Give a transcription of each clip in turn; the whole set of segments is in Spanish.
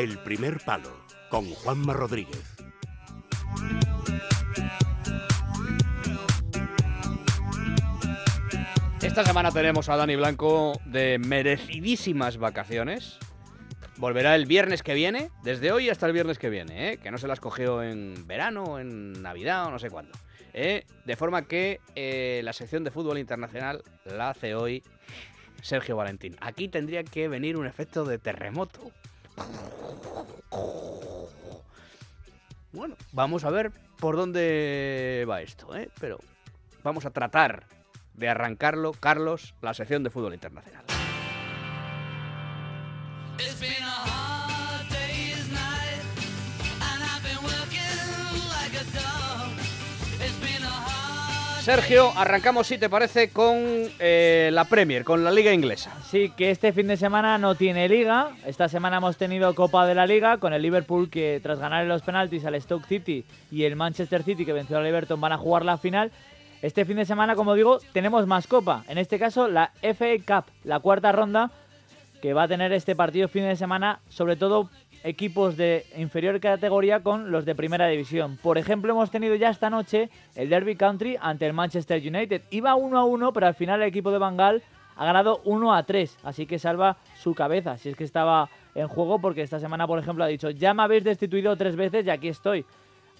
El primer palo con Juanma Rodríguez. Esta semana tenemos a Dani Blanco de merecidísimas vacaciones. Volverá el viernes que viene, desde hoy hasta el viernes que viene, ¿eh? que no se las cogió en verano, en Navidad o no sé cuándo. ¿eh? De forma que eh, la sección de fútbol internacional la hace hoy Sergio Valentín. Aquí tendría que venir un efecto de terremoto. Bueno, vamos a ver por dónde va esto, ¿eh? pero vamos a tratar de arrancarlo, Carlos, la sección de fútbol internacional. Sergio, arrancamos, si te parece, con eh, la Premier, con la Liga Inglesa. Sí, que este fin de semana no tiene Liga. Esta semana hemos tenido Copa de la Liga con el Liverpool que tras ganar en los penaltis al Stoke City y el Manchester City que venció al Everton van a jugar la final. Este fin de semana, como digo, tenemos más Copa. En este caso, la FA Cup, la cuarta ronda que va a tener este partido fin de semana, sobre todo equipos de inferior categoría con los de primera división. Por ejemplo, hemos tenido ya esta noche el Derby Country ante el Manchester United. Iba 1 a 1, pero al final el equipo de Bangal ha ganado 1 a 3, así que salva su cabeza, si es que estaba en juego, porque esta semana, por ejemplo, ha dicho, ya me habéis destituido tres veces y aquí estoy.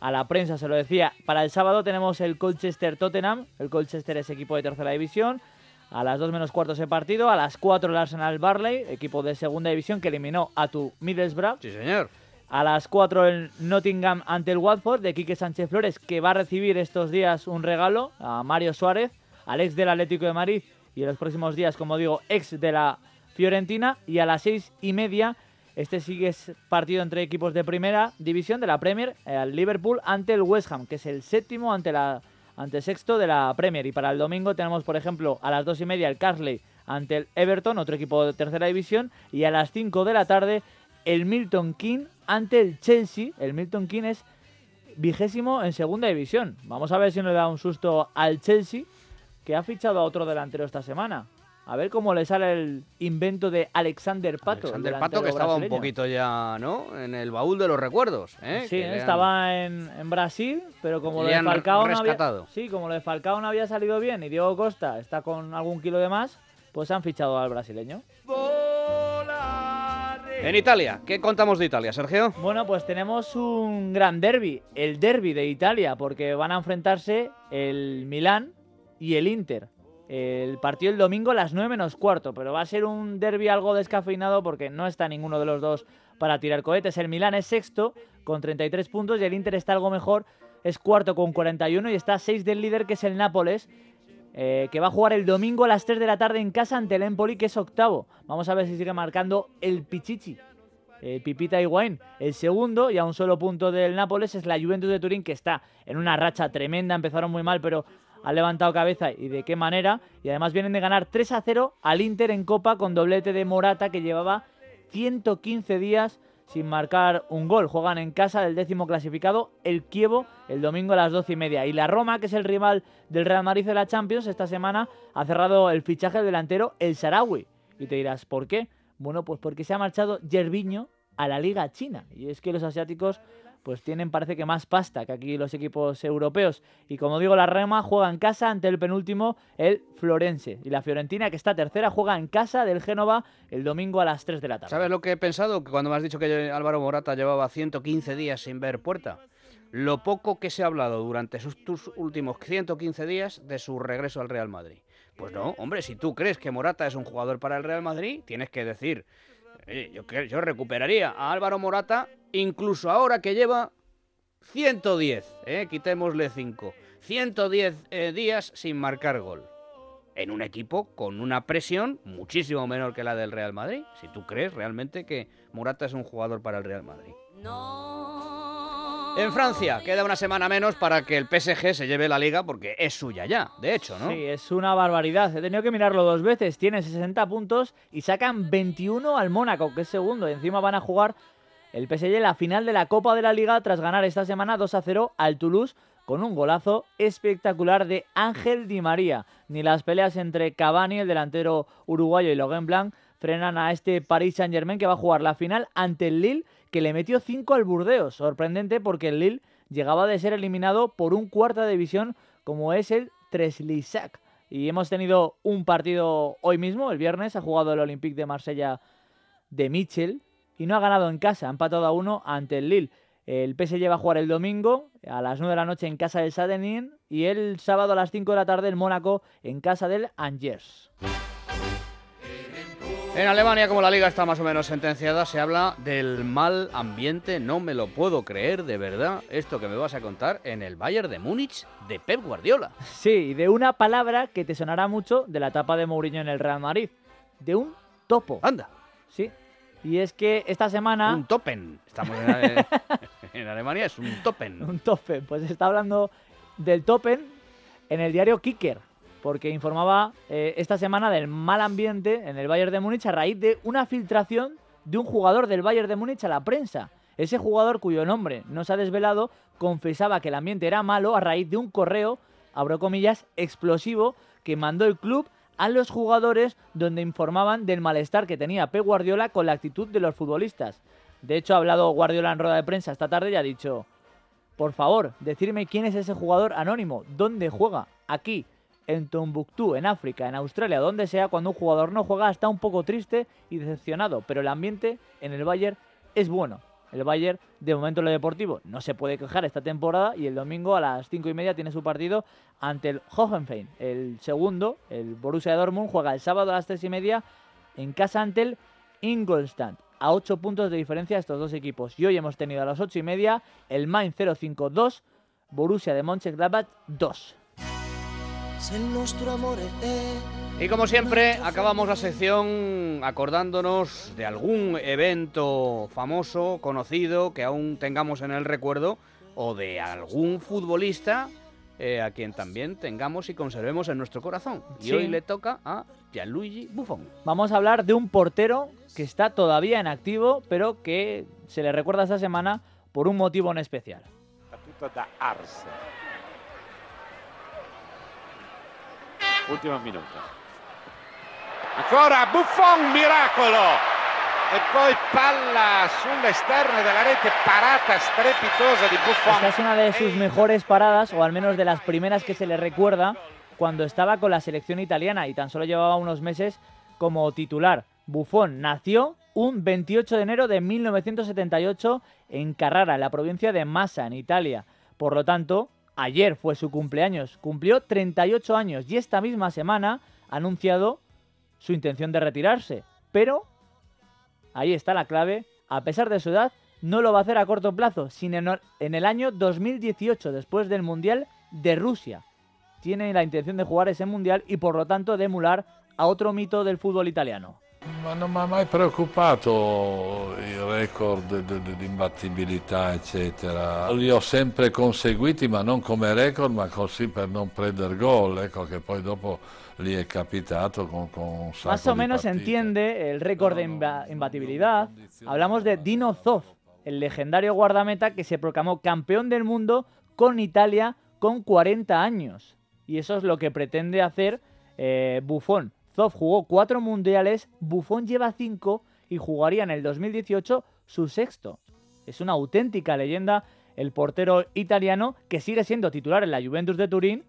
A la prensa se lo decía. Para el sábado tenemos el Colchester Tottenham. El Colchester es equipo de tercera división. A las 2 menos cuartos el partido. A las 4 el Arsenal Barley, equipo de segunda división que eliminó a tu Middlesbrough. Sí, señor. A las 4 el Nottingham ante el Watford de Quique Sánchez Flores, que va a recibir estos días un regalo a Mario Suárez, al ex del Atlético de Madrid y en los próximos días, como digo, ex de la Fiorentina. Y a las 6 y media, este sigue partido entre equipos de primera división de la Premier, el Liverpool ante el West Ham, que es el séptimo ante la ante sexto de la Premier. Y para el domingo tenemos, por ejemplo, a las dos y media el Carsley ante el Everton, otro equipo de tercera división, y a las 5 de la tarde el Milton King ante el Chelsea. El Milton King es vigésimo en segunda división. Vamos a ver si nos da un susto al Chelsea, que ha fichado a otro delantero esta semana. A ver cómo le sale el invento de Alexander Pato. Alexander Pato, que estaba un poquito ya, ¿no? En el baúl de los recuerdos. ¿eh? Sí, estaba en, Brasil, pero como lo de Falcao no había, sí, como lo de Falcao no había salido bien y Diego Costa está con algún kilo de más, pues han fichado al brasileño. En Italia, ¿qué contamos de Italia, Sergio? Bueno, pues tenemos un gran derby, el derby de Italia, porque van a enfrentarse el Milán y el Inter. El partido el domingo a las 9 menos cuarto, pero va a ser un derby algo descafeinado porque no está ninguno de los dos para tirar cohetes. El Milán es sexto con 33 puntos y el Inter está algo mejor, es cuarto con 41 y está a 6 del líder que es el Nápoles, eh, que va a jugar el domingo a las 3 de la tarde en casa ante el Empoli que es octavo. Vamos a ver si sigue marcando el Pichichi. El Pipita Higuaín. El segundo, y a un solo punto del Nápoles, es la Juventus de Turín, que está en una racha tremenda. Empezaron muy mal, pero ha levantado cabeza y de qué manera. Y además vienen de ganar 3 a 0 al Inter en Copa con doblete de Morata que llevaba 115 días sin marcar un gol. Juegan en casa del décimo clasificado, el Kievo, el domingo a las 12 y media. Y la Roma, que es el rival del Real Madrid de la Champions, esta semana ha cerrado el fichaje del delantero el Sarawi. Y te dirás, ¿por qué? Bueno, pues porque se ha marchado Yerviño a la Liga China. Y es que los asiáticos pues tienen parece que más pasta que aquí los equipos europeos. Y como digo, la Rema juega en casa ante el penúltimo, el Florense. Y la Fiorentina, que está tercera, juega en casa del Génova el domingo a las 3 de la tarde. ¿Sabes lo que he pensado? Que cuando me has dicho que Álvaro Morata llevaba 115 días sin ver puerta. Lo poco que se ha hablado durante sus últimos 115 días de su regreso al Real Madrid. Pues no, hombre, si tú crees que Morata es un jugador para el Real Madrid, tienes que decir, yo, recuperaría a Álvaro Morata incluso ahora que lleva 110, ¿eh? quitémosle 5, 110 eh, días sin marcar gol. En un equipo con una presión muchísimo menor que la del Real Madrid. Si tú crees realmente que Morata es un jugador para el Real Madrid. En Francia queda una semana menos para que el PSG se lleve la liga porque es suya ya, de hecho, ¿no? Sí, es una barbaridad. He tenido que mirarlo dos veces. Tiene 60 puntos y sacan 21 al Mónaco, que es segundo. Encima van a jugar el PSG la final de la Copa de la Liga tras ganar esta semana 2 a 0 al Toulouse con un golazo espectacular de Ángel Di María. Ni las peleas entre Cavani, el delantero uruguayo, y Logan Blanc frenan a este Paris Saint-Germain que va a jugar la final ante el Lille que le metió 5 al Burdeos. Sorprendente porque el Lille llegaba de ser eliminado por un cuarta división como es el Treslissac. Y hemos tenido un partido hoy mismo, el viernes, ha jugado el Olympique de Marsella de Mitchell y no ha ganado en casa, ha empatado a uno ante el Lille. El PSG va a jugar el domingo a las 9 de la noche en casa del Sadenin y el sábado a las 5 de la tarde el Mónaco en casa del Angers. En Alemania, como la liga está más o menos sentenciada, se habla del mal ambiente. No me lo puedo creer, de verdad, esto que me vas a contar en el Bayern de Múnich de Pep Guardiola. Sí, de una palabra que te sonará mucho de la etapa de Mourinho en el Real Madrid. De un topo. Anda. Sí. Y es que esta semana... Un topen. Estamos en, en Alemania, es un topen. Un topen. Pues se está hablando del topen en el diario Kicker porque informaba eh, esta semana del mal ambiente en el Bayern de Múnich a raíz de una filtración de un jugador del Bayern de Múnich a la prensa. Ese jugador cuyo nombre no se ha desvelado confesaba que el ambiente era malo a raíz de un correo, abro comillas, explosivo que mandó el club a los jugadores donde informaban del malestar que tenía Pep Guardiola con la actitud de los futbolistas. De hecho, ha hablado Guardiola en rueda de prensa esta tarde y ha dicho, por favor, decirme quién es ese jugador anónimo, dónde juega, aquí, en Tombuctú, en África, en Australia, donde sea, cuando un jugador no juega está un poco triste y decepcionado, pero el ambiente en el Bayern es bueno. El Bayern, de momento en lo deportivo, no se puede quejar esta temporada y el domingo a las cinco y media tiene su partido ante el Hohenfein. El segundo, el Borussia Dortmund, juega el sábado a las tres y media en casa ante el Ingolstadt. A ocho puntos de diferencia estos dos equipos. Y hoy hemos tenido a las ocho y media el Main 0-5-2, Borussia de Mönchengladbach 2. Y como siempre, acabamos la sección acordándonos de algún evento famoso, conocido, que aún tengamos en el recuerdo, o de algún futbolista eh, a quien también tengamos y conservemos en nuestro corazón. Y Sí. hoy le toca a Gianluigi Buffon. Vamos a hablar de un portero que está todavía en activo, pero que se le recuerda esta semana por un motivo en especial. da Ars. Ultimo minuto. Ancora Buffon, miracolo! E poi palla sull'esterno della rete, parata strepitosa di Buffon. Esta es una de sus mejores paradas, o al menos de las primeras que se le recuerda, cuando estaba con la selección italiana y tan solo llevaba unos meses como titular. Buffon nació un 28 de enero de 1978 en Carrara, en la provincia de Massa, en Italia. Por lo tanto, ayer fue su cumpleaños. Cumplió 38 años y esta misma semana ha anunciado su intención de retirarse. Pero, ahí está la clave, a pesar de su edad, no lo va a hacer a corto plazo, sino en el- año 2018, después del Mundial de Rusia. Tiene la intención de jugar ese Mundial y por lo tanto de emular a otro mito del fútbol italiano. Ma non mi ha mai preoccupato il record di, imbattibilità, eccetera. Li ho sempre conseguiti, ma non come record, ma così per non prendere gol. Ecco che poi dopo lì è capitato con, con un sacco Más o menos partite. entiende el récord de imba- imbatibilidad. Hablamos de Dino Zoff, el legendario guardameta que se proclamó campeón del mundo con Italia con 40 años. Y eso es lo que pretende hacer eh, Buffon. Zoff jugó cuatro mundiales, Buffon lleva cinco y jugaría en el 2018 su sexto. Es una auténtica leyenda el portero italiano que sigue siendo titular en la Juventus de Turín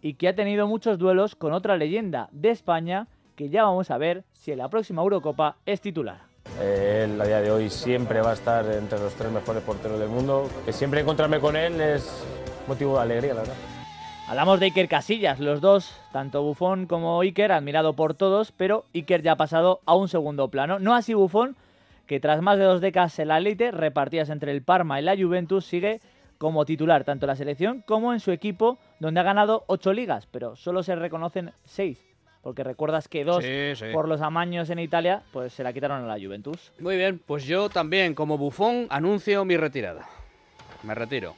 y que ha tenido muchos duelos con otra leyenda de España que ya vamos a ver si en la próxima Eurocopa es titular. Eh, Él a día de hoy siempre va a estar entre los tres mejores porteros del mundo. Que siempre encontrarme con él es motivo de alegría, la verdad. Hablamos de Iker Casillas, los dos, tanto Buffon como Iker, admirado por todos, pero Iker ya ha pasado a un segundo plano. No así Buffon, que tras más de dos décadas en la élite, repartidas entre el Parma y la Juventus, sigue como titular tanto en la selección como en su equipo, donde ha ganado ocho ligas, pero solo se reconocen seis, porque recuerdas que dos Sí, sí. por los amaños en Italia, pues se la quitaron a la Juventus. Muy bien, pues yo también, como bufón, anuncio mi retirada. Me retiro.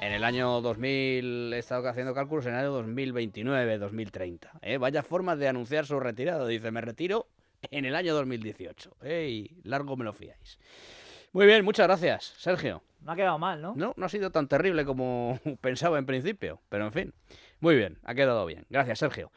En el año 2000 he estado haciendo cálculos, en el año 2029, 2030. ¿eh? Vaya forma de anunciar su retirada. Dice, me retiro en el año 2018. ¡Ey! Largo me lo fiáis. Muy bien, muchas gracias, Sergio. No ha quedado mal, ¿no? No, no ha sido tan terrible como pensaba en principio, pero en fin. Muy bien, ha quedado bien. Gracias, Sergio.